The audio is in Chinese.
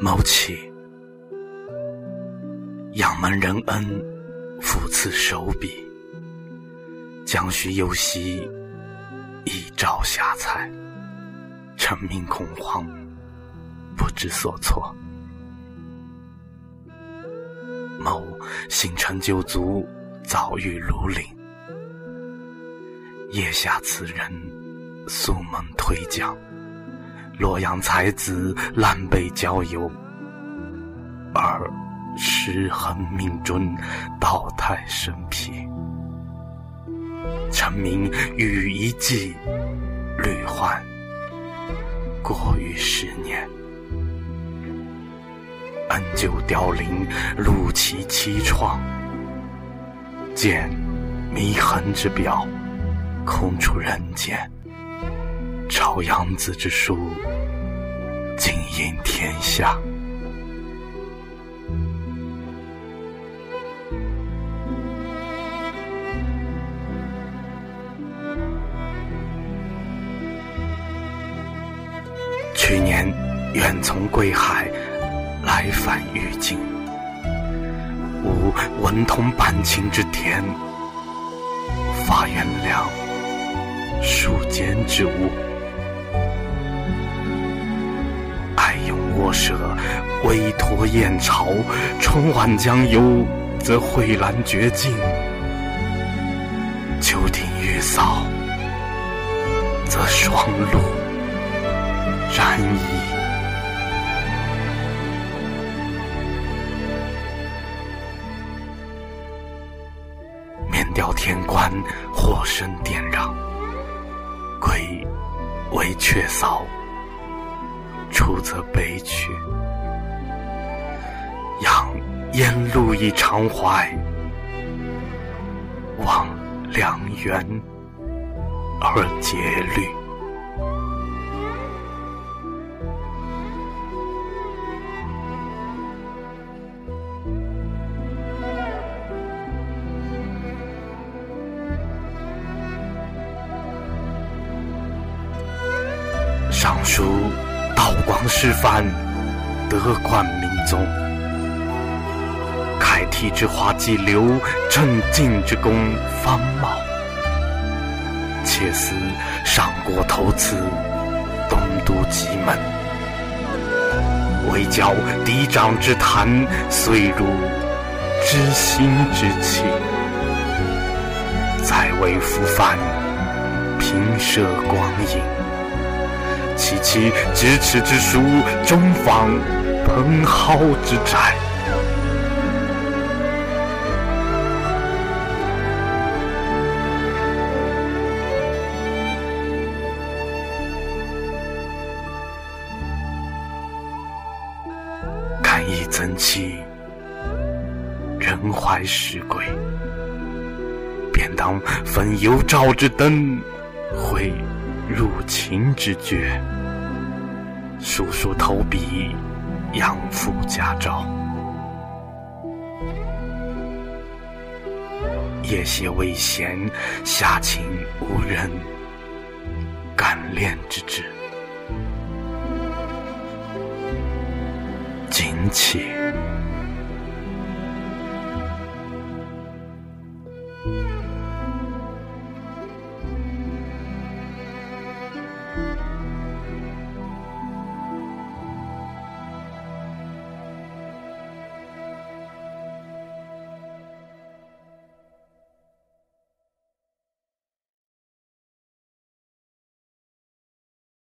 谋起，仰门仁恩，抚此手笔，将须游兮，一朝霞彩，臣民恐慌，不知所措。某新成九族，早遇庐陵，夜下此人，宿门推将。洛阳才子南北交游，而失衡命尊，道泰生僻。臣民与一计，屡患过于十年。恩旧凋零，露其凄怆。见弥痕之表，空出人间。朝阳子之书，尽应天下。去年远从归海来返玉京，吾文通半顷之田，发元良数间之物。我舍微托燕巢，春晚将游，则蕙兰绝境；秋庭月扫，则霜露染衣。免掉天官或声颠嚷，归为雀扫。出则悲去，仰烟露以长怀，望良缘而结虑。上书。道光师范，德冠明宗。开替之花既流，正进之功方茂。且思上国头次，东都极门，为教嫡长之谈，遂入知心之气。再为夫藩，平摄光影。其其咫尺之书，中仿蓬蒿之窄。看一曾期，人怀石归，便当焚幽照之灯，入秦之绝，叔叔投笔，养父家招。夜写未闲，下秦无人，感恋之至，今起。